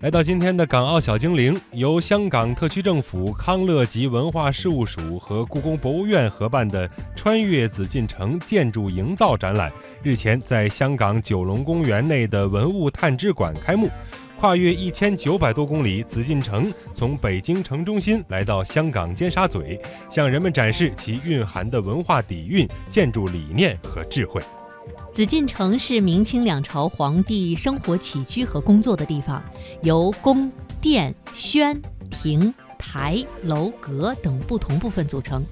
来到今天的港澳小精灵，由香港特区政府康乐及文化事务署和故宫博物院合办的“穿越紫禁城建筑营造”展览，日前在香港九龙公园内的文物探知馆开幕。跨越一千九百多公里，紫禁城从北京城中心来到香港尖沙咀，向人们展示其蕴含的文化底蕴、建筑理念和智慧。紫禁城是明清两朝皇帝生活起居和工作的地方，由宫殿、轩、亭、台、楼阁等不同部分组成。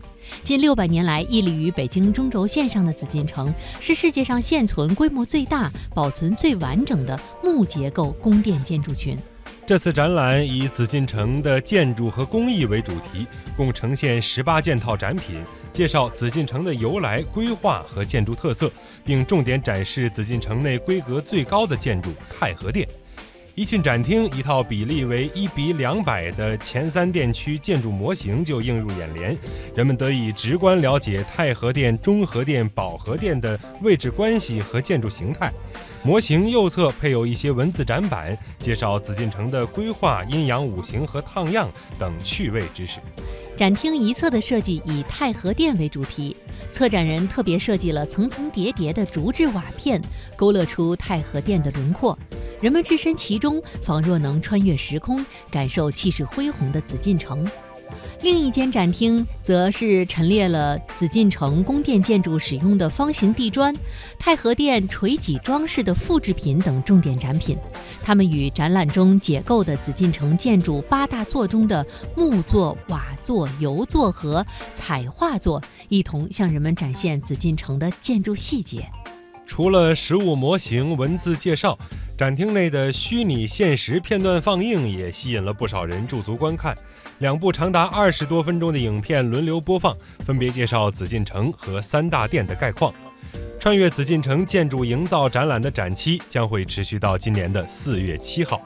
近六百年来屹立于北京中轴线上的紫禁城，是世界上现存规模最大、保存最完整的木结构宫殿建筑群。这次展览以紫禁城的建筑和工艺为主题，共呈现十八件套展品，介绍紫禁城的由来、规划和建筑特色，并重点展示紫禁城内规格最高的建筑太和殿。一进展厅，一套比例为一比两百的前三殿区建筑模型就映入眼帘，人们得以直观了解太和殿、中和殿、保和殿的位置关系和建筑形态。模型右侧配有一些文字展板，介绍紫禁城的规划、阴阳五行和烫样等趣味知识。展厅一侧的设计以太和殿为主题，策展人特别设计了层层叠叠的竹制瓦片，勾勒出太和殿的轮廓。人们置身其中，仿若能穿越时空，感受气势恢宏的紫禁城。另一间展厅则是陈列了紫禁城宫殿建筑使用的方形地砖、太和殿垂脊装饰的复制品等重点展品。它们与展览中解构的紫禁城建筑八大座中的木座、瓦座、油座和彩画座一同向人们展现紫禁城的建筑细节。除了实物模型、文字介绍。展厅内的虚拟现实片段放映也吸引了不少人驻足观看。两部长达二十多分钟的影片轮流播放，分别介绍紫禁城和三大殿的概况。穿越紫禁城建筑营造展览的展期将会持续到今年的四月七号。